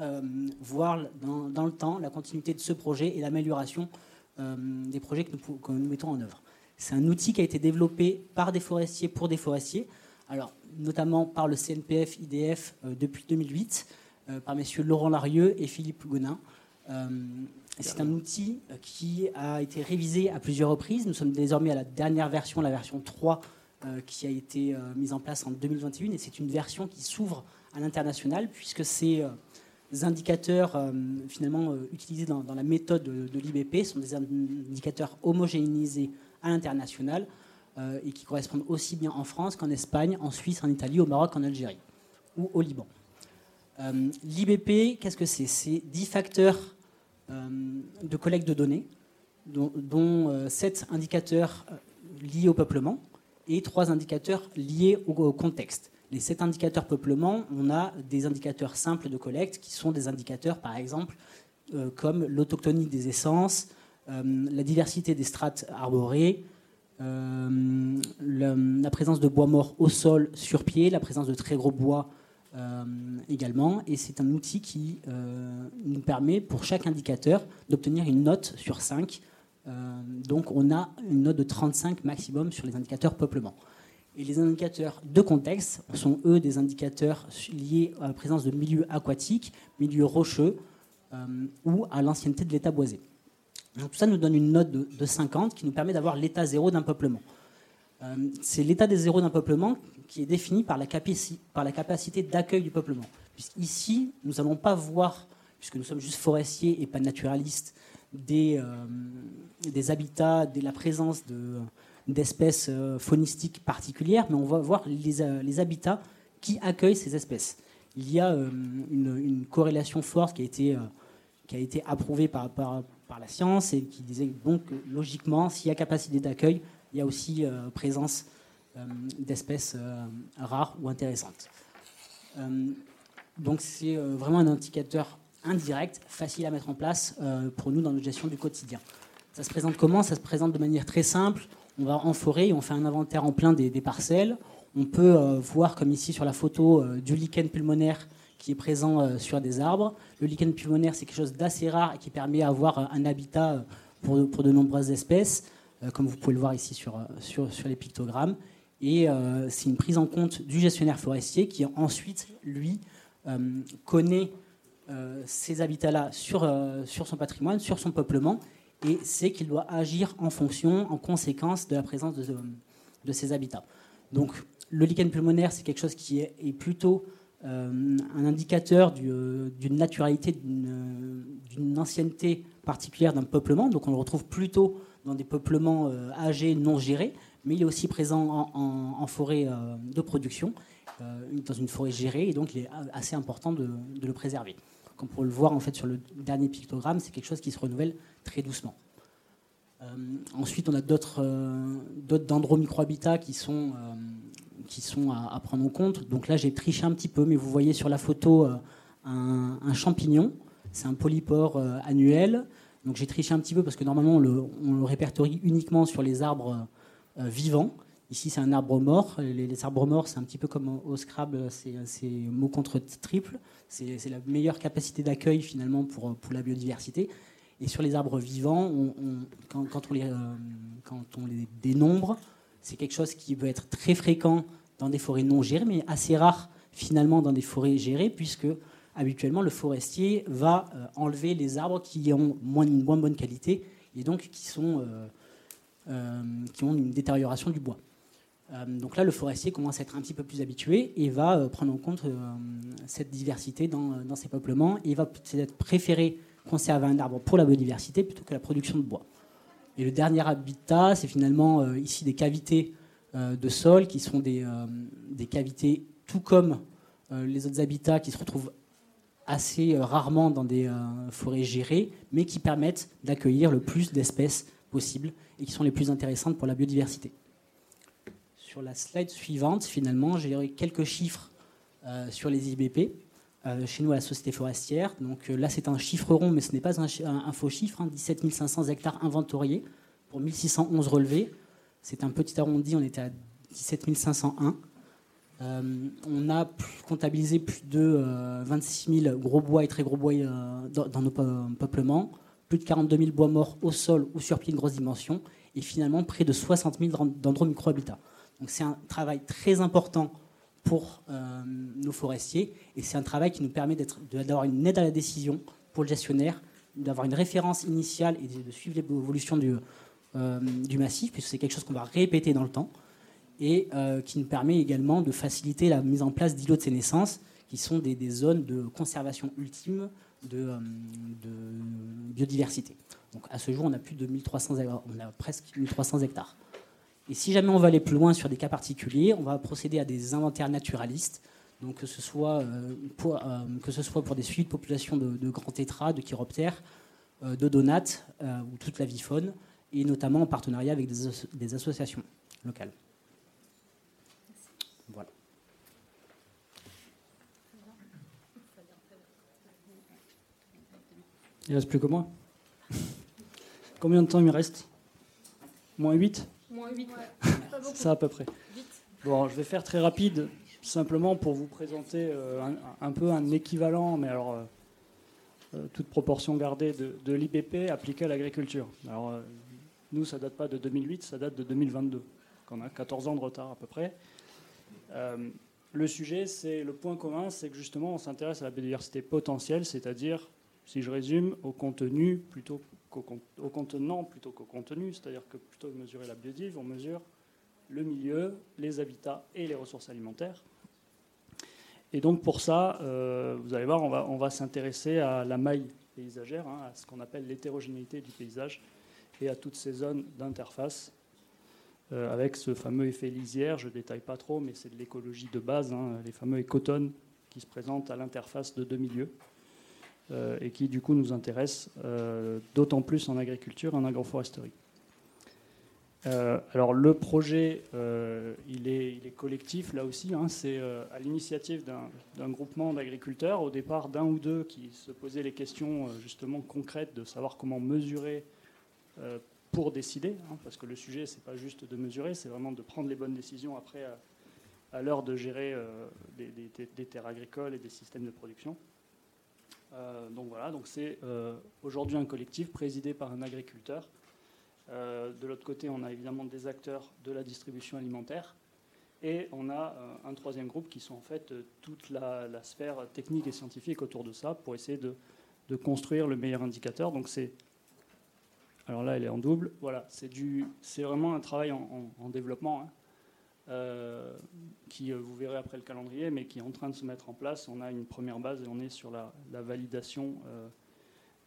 Speaker 5: voir dans, le temps la continuité de ce projet et l'amélioration des projets que nous mettons en œuvre. C'est un outil qui a été développé par des forestiers pour des forestiers, alors notamment par le CNPF IDF euh, depuis 2008, euh, par messieurs Laurent Larieux et Philippe Gonin. Euh, c'est un outil qui a été révisé à plusieurs reprises. Nous sommes désormais à la dernière version, la version 3, qui a été mise en place en 2021. Et c'est une version qui s'ouvre à l'international, puisque ces indicateurs finalement utilisés dans, la méthode de, de l'IBP sont des indicateurs homogénéisés à l'international euh, et qui correspondent aussi bien en France qu'en Espagne, en Suisse, en Italie, au Maroc, en Algérie ou au Liban. Euh, L'IBP, qu'est-ce que c'est? C'est 10 facteurs euh, de collecte de données, dont, dont 7 indicateurs liés au peuplement et 3 indicateurs liés au, contexte. Les 7 indicateurs peuplement, on a des indicateurs simples de collecte qui sont des indicateurs, par exemple, comme l'autochtonie des essences, euh, la diversité des strates arborées, euh, la, présence de bois mort au sol, sur pied, la présence de très gros bois euh, également. Et c'est un outil qui nous permet, pour chaque indicateur, d'obtenir une note sur 5. donc on a une note de 35 maximum sur les indicateurs peuplement. Et les indicateurs de contexte sont, eux, des indicateurs liés à la présence de milieux aquatiques, milieux rocheux ou à l'ancienneté de l'état boisé. Donc tout ça nous donne une note de, 50 qui nous permet d'avoir l'état zéro d'un peuplement. Euh, c'est l'état des zéros d'un peuplement qui est défini par la, capacité d'accueil du peuplement. Puisqu'ici, nous n'allons pas voir, puisque nous sommes juste forestiers et pas naturalistes, des, euh, habitats, de la présence d'espèces euh, faunistiques particulières, mais on va voir les, les, habitats qui accueillent ces espèces. il y a une, corrélation forte qui a été, qui a été approuvée par, par, par, la science et qui disait donc logiquement, s'il y a capacité d'accueil, il y a aussi présence d'espèces rares ou intéressantes. donc c'est vraiment un indicateur indirect, facile à mettre en place pour nous dans notre gestion du quotidien. Ça se présente comment? Ça se présente de manière très simple. On va en forêt, on fait un inventaire en plein des, parcelles. On peut euh, voir, comme ici sur la photo, euh, du lichen pulmonaire qui est présent euh, sur des arbres. Le lichen pulmonaire, c'est quelque chose d'assez rare et qui permet d'avoir un habitat pour, de nombreuses espèces, comme vous pouvez le voir ici sur les pictogrammes. Et c'est une prise en compte du gestionnaire forestier qui ensuite, lui, connaît ces habitats-là sur, sur son patrimoine, sur son peuplement, et c'est qu'il doit agir en fonction, en conséquence de la présence de, ces habitats. Donc le lichen pulmonaire, c'est quelque chose qui est, plutôt euh, un indicateur euh, d'une naturalité, d'une ancienneté particulière d'un peuplement. Donc on le retrouve plutôt dans des peuplements euh, âgés, non gérés, mais il est aussi présent en, forêt de production, dans une forêt gérée, et donc il est assez important de, le préserver. Comme pour le voir en fait sur le dernier pictogramme, c'est quelque chose qui se renouvelle très doucement. Euh, ensuite, on a d'autres euh, dendromicrohabitats qui sont, euh, qui sont à, prendre en compte. Donc là, j'ai triché un petit peu, mais vous voyez sur la photo un, champignon. C'est un polypore annuel. Donc j'ai triché un petit peu parce que normalement, on le, on le répertorie uniquement sur les arbres vivants. Ici, c'est un arbre mort. Les, arbres morts, c'est un petit peu comme au Scrabble, c'est mot contre triple. C'est la meilleure capacité d'accueil finalement pour, pour la biodiversité. Et sur les arbres vivants, quand, on les, euh, quand on les dénombre, c'est quelque chose qui peut être très fréquent dans des forêts non gérées, mais assez rare finalement dans des forêts gérées, puisque habituellement le forestier va euh, enlever les arbres qui ont moins, une moins bonne qualité et donc qui, sont, euh, qui ont une détérioration du bois. donc là, le forestier commence à être un petit peu plus habitué et va prendre en compte cette diversité dans, ses peuplements et va peut-être préférer conserver un arbre pour la biodiversité plutôt que la production de bois. Et le dernier habitat, c'est finalement euh, ici des cavités euh, de sol qui sont des, euh, des cavités tout comme les autres habitats qui se retrouvent assez rarement dans des forêts gérées, mais qui permettent d'accueillir le plus d'espèces possibles et qui sont les plus intéressantes pour la biodiversité. Sur la slide suivante, finalement, j'ai quelques chiffres sur les IBP. Euh, chez nous à la Société forestière. Donc euh, là, c'est un chiffre rond, mais ce n'est pas un, faux chiffre. 17 hein. 500 hectares inventoriés pour 1611 relevés. C'est un petit arrondi, on était à 17 501. Euh, on a comptabilisé plus de 26 000 gros bois et très gros bois dans, nos peuplements, plus de 42 000 bois morts au sol ou sur pied de grosse dimension, et finalement près de 60 000 dendros micro-habitats. Donc c'est un travail très important pour euh, nos forestiers. Et c'est un travail qui nous permet d'avoir une aide à la décision pour le gestionnaire, d'avoir une référence initiale et de suivre l'évolution du, euh, du massif, puisque c'est quelque chose qu'on va répéter dans le temps, et euh, qui nous permet également de faciliter la mise en place d'îlots de sénescence, qui sont des, zones de conservation ultime de, de, biodiversité. Donc à ce jour, on a plus de 1300, on a presque 1300 hectares. Et si jamais on va aller plus loin sur des cas particuliers, on va procéder à des inventaires naturalistes, donc que ce soit, euh, pour, euh, pour des suites de populations de, grands tétras, de chiroptères, euh, de donates ou toute la vie faune, et notamment en partenariat avec des, associations locales. Voilà.
Speaker 3: Il ne reste plus que moi. Combien de temps il me reste? Moins 8
Speaker 1: Moins 8,
Speaker 3: Ça à peu près. Bon, je vais faire très rapide, simplement pour vous présenter euh, un, peu un équivalent, mais alors euh, euh, toute proportion gardée, de, l'IBP appliqué à l'agriculture. Alors nous, ça date pas de 2008, ça date de 2022. On a 14 ans de retard à peu près. le sujet, c'est le point commun, c'est que justement, on s'intéresse à la biodiversité potentielle, c'est-à-dire, si je résume, au contenu plutôt au, contenant plutôt qu'au contenu, c'est-à-dire que plutôt que de mesurer la biodive, on mesure le milieu, les habitats et les ressources alimentaires. Et donc pour ça, euh, vous allez voir, on va, s'intéresser à la maille paysagère, hein, à ce qu'on appelle l'hétérogénéité du paysage et à toutes ces zones d'interface euh, avec ce fameux effet lisière. Je ne détaille pas trop, mais c'est de l'écologie de base, hein, les fameux écotones qui se présente à l'interface de deux milieux et qui du coup nous intéresse d'autant plus en agriculture en agroforesterie. Euh, alors le projet, euh, il, est, collectif là aussi. Hein. c'est euh, à l'initiative d'un groupement d'agriculteurs, au départ d'un ou deux qui se posaient les questions justement concrètes de savoir comment mesurer pour décider, hein, parce que le sujet c'est pas juste de mesurer, c'est vraiment de prendre les bonnes décisions après à, l'heure de gérer des, terres agricoles et des systèmes de production. Donc voilà, donc c'est aujourd'hui un collectif présidé par un agriculteur euh, de l'autre côté, on a évidemment des acteurs de la distribution alimentaire. Et on a euh, un troisième groupe qui sont en fait euh, toute la, sphère technique et scientifique autour de ça pour essayer de, construire le meilleur indicateur. Donc c'est alors là, elle est en double. Voilà, c'est vraiment un travail en, développement hein, qui, vous verrez après le calendrier, mais qui est en train de se mettre en place. On a une première base et on est sur la, validation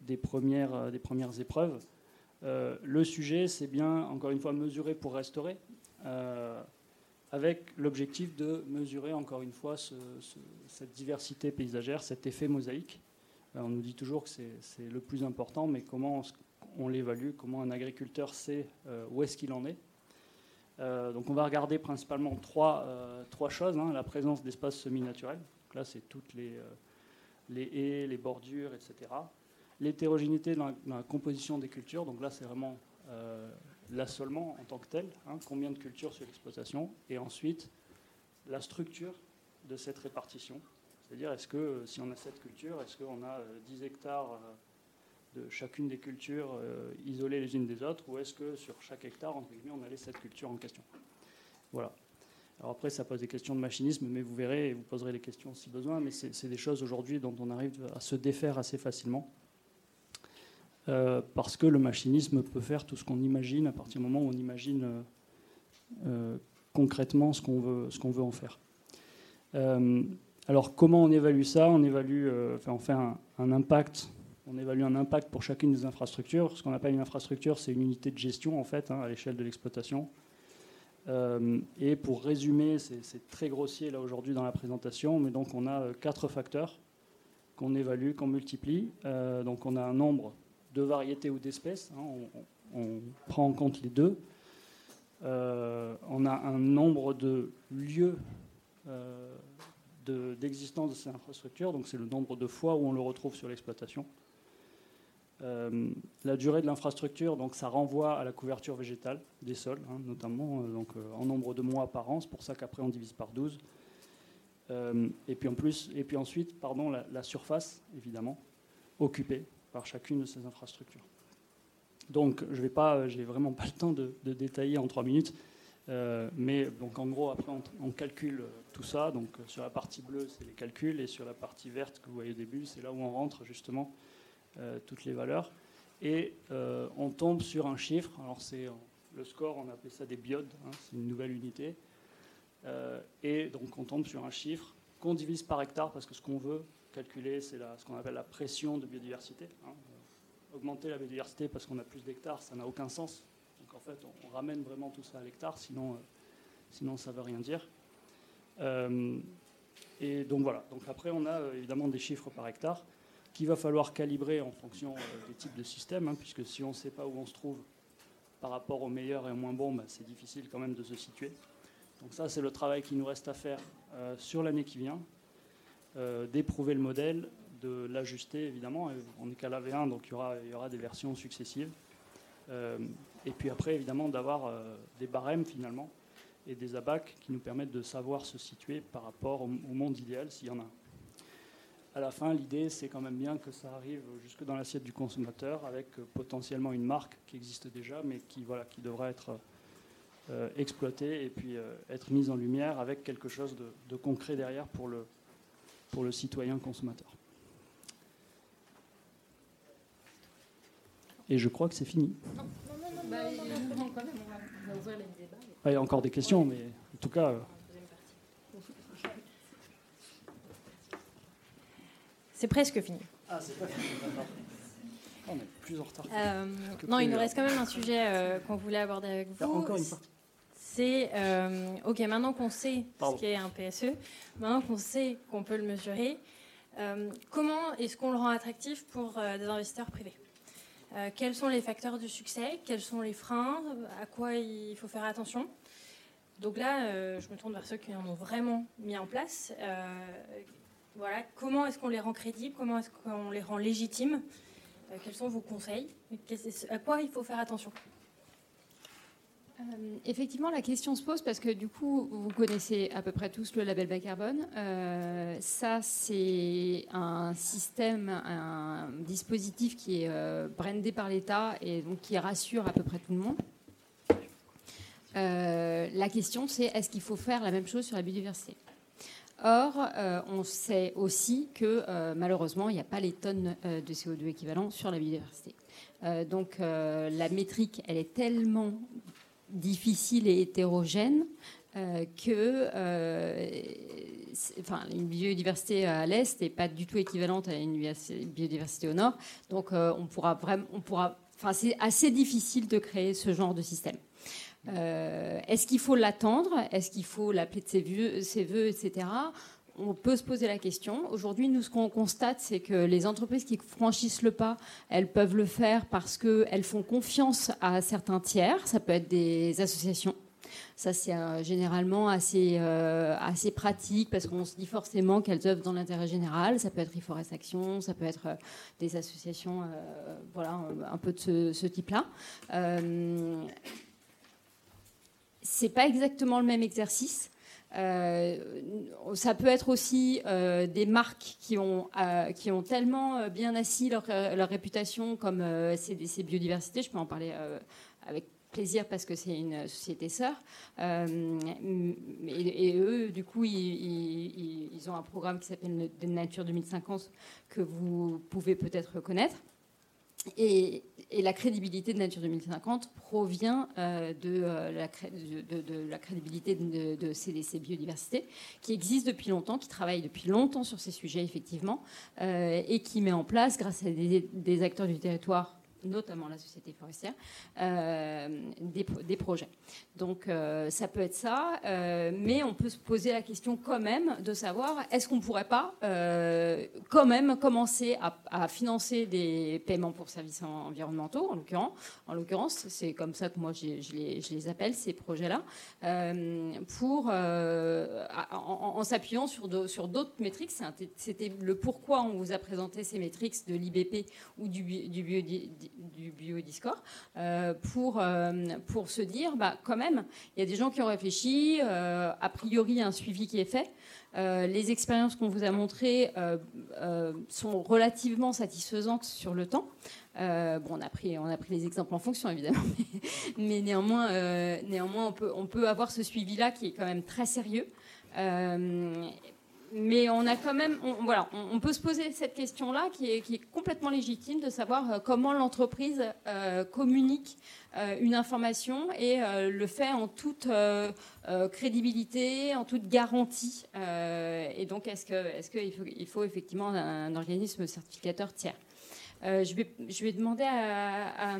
Speaker 3: des premières, des premières épreuves. Euh, le sujet, c'est bien, encore une fois, mesurer pour restaurer, euh, avec l'objectif de mesurer, encore une fois, cette diversité paysagère, cet effet mosaïque. Euh, on nous dit toujours que c'est le plus important, mais comment on, l'évalue, comment un agriculteur sait où est-ce qu'il en est. donc on va regarder principalement trois, trois choses. Hein. la présence d'espaces semi-naturels. Là, c'est toutes les, les haies, les bordures, etc l'hétérogénéité dans, la composition des cultures. Donc là, c'est vraiment euh, l'assolement en tant que tel, hein, combien de cultures sur l'exploitation, et ensuite la structure de cette répartition. C'est-à-dire, est-ce que euh, si on a cette culture, est-ce qu'on a 10 euh, hectares chacune des cultures isolées les unes des autres, ou est-ce que sur chaque hectare, entre guillemets, on a les 7 cultures en question? Voilà. Alors après, ça pose des questions de machinisme, mais vous verrez, et vous poserez les questions si besoin, mais c'est des choses aujourd'hui dont on arrive à se défaire assez facilement. Euh, parce que le machinisme peut faire tout ce qu'on imagine à partir du moment où on imagine euh, euh, concrètement ce qu'on veut, veut en faire. alors comment on évalue ça? On évalue, on fait un, impact. On évalue un impact pour chacune des infrastructures. Ce qu'on appelle une infrastructure, c'est une unité de gestion en fait hein, à l'échelle de l'exploitation. et pour résumer, c'est très grossier là aujourd'hui dans la présentation, mais donc on a quatre facteurs qu'on évalue, qu'on multiplie. donc on a un nombre de variétés ou d'espèces. Hein, on, prend en compte les deux. Euh, on a un nombre de lieux euh, d'existence de, ces infrastructures, donc c'est le nombre de fois où on le retrouve sur l'exploitation. Euh, la durée de l'infrastructure, donc ça renvoie à la couverture végétale des sols, hein, notamment donc, en nombre de mois par an. C'est pour ça qu'après on divise par 12. et puis en plus, et puis ensuite, pardon, la surface évidemment occupée par chacune de ces infrastructures. Donc, je vais pas, j'ai vraiment pas le temps de, détailler en trois minutes, euh, mais donc en gros, après, on, calcule tout ça. Donc, sur la partie bleue, c'est les calculs, et sur la partie verte que vous voyez au début, c'est là où on rentre justement euh, toutes les valeurs. Et euh, on tombe sur un chiffre. Alors, c'est le score, on appelle ça des biodes, hein, c'est une nouvelle unité. et donc, on tombe sur un chiffre qu'on divise par hectare, parce que ce qu'on veut, calculer, c'est ce qu'on appelle la pression de biodiversité. Hein. Augmenter la biodiversité parce qu'on a plus d'hectares, ça n'a aucun sens. Donc en fait, on, ramène vraiment tout ça à l'hectare, sinon, euh, sinon ça ne veut rien dire. Euh, et donc voilà. Donc après, on a euh, évidemment des chiffres par hectare qu'il va falloir calibrer en fonction des types de systèmes, hein, puisque si on ne sait pas où on se trouve par rapport aux meilleurs et aux moins bons, bah, c'est difficile quand même de se situer. Donc ça, c'est le travail qui nous reste à faire sur l'année qui vient, euh, d'éprouver le modèle, de l'ajuster évidemment. On n'est qu'à la V1, donc il y aura, des versions successives. Euh, et puis après, évidemment, d'avoir euh, des barèmes finalement et des abacs qui nous permettent de savoir se situer par rapport au, monde idéal s'il y en a. À la fin, l'idée, c'est quand même bien que ça arrive jusque dans l'assiette du consommateur avec potentiellement une marque qui existe déjà, mais qui, voilà, qui devra être exploitée et puis être mise en lumière avec quelque chose de concret derrière pour le, citoyen consommateur. Et je crois que c'est fini. Il y a encore des questions, mais en tout cas. Euh,
Speaker 1: c'est presque fini.
Speaker 3: Ah, c'est pas fini, On est plus en retard.
Speaker 1: Euh, non, il nous reste quand même un sujet euh, qu'on voulait aborder avec vous.
Speaker 3: encore une
Speaker 1: c'est euh, ok, maintenant qu'on sait ce qu'est un PSE, maintenant qu'on sait qu'on peut le mesurer, euh, comment est-ce qu'on le rend attractif pour des investisseurs privés? Quels sont les facteurs de succès? Quels sont les freins? À quoi il faut faire attention? Donc là, je me tourne vers ceux qui en ont vraiment mis en place. Voilà, comment est-ce qu'on les rend crédibles Comment est-ce qu'on les rend légitimes Quels sont vos conseils À quoi il faut faire attention?
Speaker 4: Euh, effectivement, la question se pose parce que du coup, vous connaissez à peu près tous le label bas carbone. Euh, ça, c'est un système, un dispositif qui est euh, brandé par l'État et donc qui rassure à peu près tout le monde. la question, c'est est-ce qu'il faut faire la même chose sur la biodiversité? Or, on sait aussi que malheureusement, il n'y a pas les tonnes de CO2 équivalent sur la biodiversité. donc, la métrique, elle est tellement difficile et hétérogène euh, que euh, enfin, une biodiversité à l'est n'est pas du tout équivalente à une biodiversité au nord. Donc euh, on pourra vraiment, on pourra, enfin, c'est assez difficile de créer ce genre de système. Est-ce qu'il faut l'attendre? Est-ce qu'il faut l'appeler de ses voeux, etc on peut se poser la question. Aujourd'hui, nous, ce qu'on constate, c'est que les entreprises qui franchissent le pas, elles peuvent le faire parce qu'elles font confiance à certains tiers. Ça peut être des associations. Ça, c'est euh, généralement assez, euh, assez pratique parce qu'on se dit forcément qu'elles œuvrent dans l'intérêt général. Ça peut être Reforest Action, ça peut être euh, des associations voilà, un peu de ce type-là. C'est pas exactement le même exercice. Euh, ça peut être aussi euh, des marques qui ont, euh, qui ont tellement bien assis leur, leur réputation comme ces biodiversités. Je peux en parler avec plaisir parce que c'est une société sœur. Et, eux, du coup, ils, ils, ont un programme qui s'appelle Nature 2050 que vous pouvez peut-être connaître. Et, la crédibilité de Nature 2050 provient euh, de, euh, la, de, la, crédibilité de, CDC Biodiversité, qui existe depuis longtemps, qui travaille depuis longtemps sur ces sujets, effectivement, euh, et qui met en place, grâce à des acteurs du territoire notamment la société forestière, euh, des, projets. Donc euh, ça peut être ça, euh, mais on peut se poser la question quand même de savoir est-ce qu'on ne pourrait pas quand même commencer à, financer des paiements pour services environnementaux, en l'occurrence. En l'occurrence, c'est comme ça que moi je les, appelle ces projets-là, pour en, s'appuyant sur, sur d'autres métriques. C'était le pourquoi on vous a présenté ces métriques de l'IBP ou du, du du biodiscours euh, pour, euh, pour se dire, bah, quand même, il y a des gens qui ont réfléchi, euh, a priori, un suivi qui est fait. les expériences qu'on vous a montrées sont relativement satisfaisantes sur le temps. on a, pris, on a pris les exemples en fonction, évidemment, mais, néanmoins, néanmoins on, peut, on peut avoir ce suivi-là qui est quand même très sérieux mais on a quand même, voilà, on, peut se poser cette question-là qui est, complètement légitime de savoir euh, comment l'entreprise euh, communique euh, une information et le fait en toute crédibilité, en toute garantie. et donc, est-ce que, est-ce qu'il faut, il faut effectivement un, organisme certificateur tiers? Je, vais, demander à,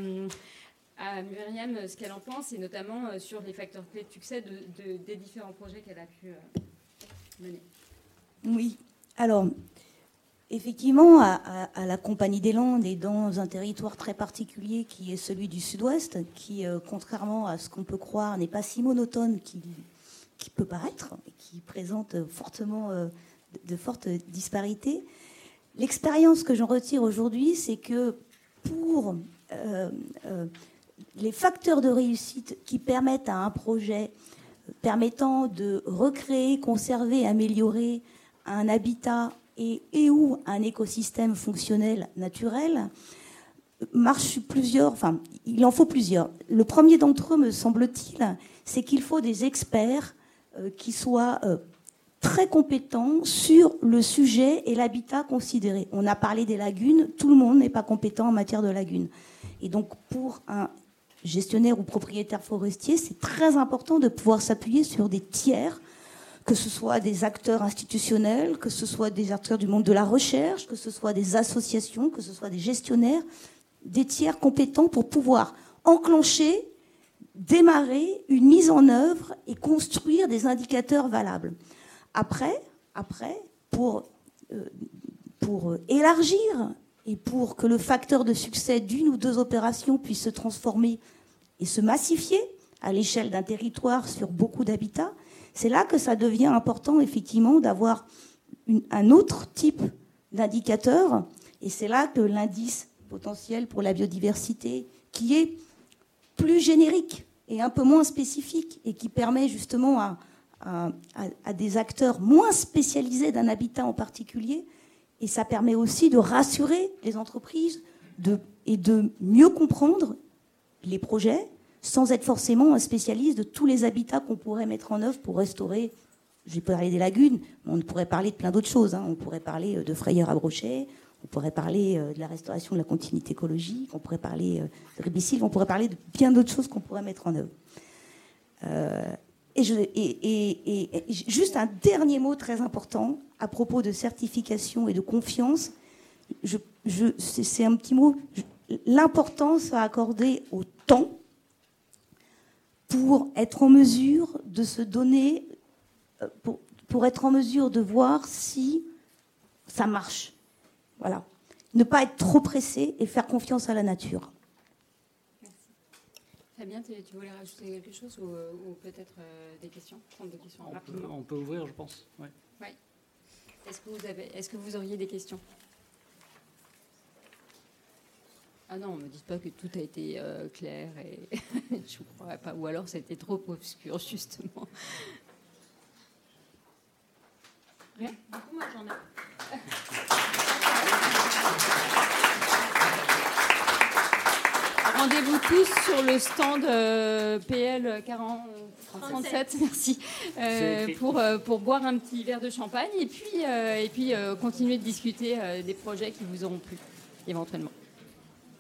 Speaker 4: à Myriam ce qu'elle en pense, et notamment sur les facteurs clés de succès de, des différents projets qu'elle a pu mener.
Speaker 2: Oui. Alors, effectivement, à, la Compagnie des Landes et dans un territoire très particulier qui est celui du Sud-Ouest, qui, euh, contrairement à ce qu'on peut croire, n'est pas si monotone qu'il qui peut paraître, qui présente fortement euh, de, fortes disparités. L'expérience que j'en retire aujourd'hui, c'est que pour euh, les facteurs de réussite qui permettent à un projet permettant de recréer, conserver, améliorer un habitat et, ou un écosystème fonctionnel naturel, marche plusieurs, enfin, il en faut plusieurs. Le premier d'entre eux, me semble-t-il, c'est qu'il faut des experts euh, qui soient euh, très compétents sur le sujet et l'habitat considéré. On a parlé des lagunes, tout le monde n'est pas compétent en matière de lagunes. Et donc, pour un gestionnaire ou propriétaire forestier, c'est très important de pouvoir s'appuyer sur des tiers que ce soit des acteurs institutionnels, que ce soit des acteurs du monde de la recherche, que ce soit des associations, que ce soit des gestionnaires, des tiers compétents pour pouvoir enclencher démarrer une mise en œuvre et construire des indicateurs valables. Après, après pour, euh, pour élargir et pour que le facteur de succès d'une ou deux opérations puisse se transformer et se massifier à l'échelle d'un territoire sur beaucoup d'habitats, c'est là que ça devient important effectivement d'avoir un autre type d'indicateur. Et c'est là que l'indice potentiel pour la biodiversité, qui est plus générique et un peu moins spécifique, et qui permet justement à, des acteurs moins spécialisés d'un habitat en particulier, et ça permet aussi de rassurer les entreprises et de mieux comprendre les projets sans être forcément un spécialiste de tous les habitats qu'on pourrait mettre en œuvre pour restaurer. J'ai parlé des lagunes, mais on pourrait parler de plein d'autres choses. Hein. On pourrait parler de frayeurs à brochet, on pourrait parler euh, de la restauration de la continuité écologique, on pourrait parler euh, de ribicide, on pourrait parler de bien d'autres choses qu'on pourrait mettre en œuvre. Euh, et, juste un dernier mot très important à propos de certification et de confiance. c'est un petit mot. L'importance à accorder au temps pour être en mesure de se donner, pour être en mesure de voir si ça marche. Voilà. Ne pas être trop pressé et faire confiance à la nature.
Speaker 4: Merci. Fabien, tu voulais rajouter quelque chose ou, euh, peut-être euh, des questions? Prendre des questions
Speaker 3: on
Speaker 4: rapidement.
Speaker 3: Peut, on peut ouvrir, je pense.
Speaker 4: Oui. Est-ce que, vous avez, est-ce que vous auriez des questions? Ah non, ne me dites pas que tout a été euh, clair et je ne crois pas. Ou alors c'était trop obscur, justement. Rien? Du coup, moi j'en ai. Rendez-vous tous sur le stand euh, PL 40, 37, merci, euh, pour, euh, pour boire un petit verre de champagne et puis, et puis continuer de discuter des projets qui vous auront plu, éventuellement.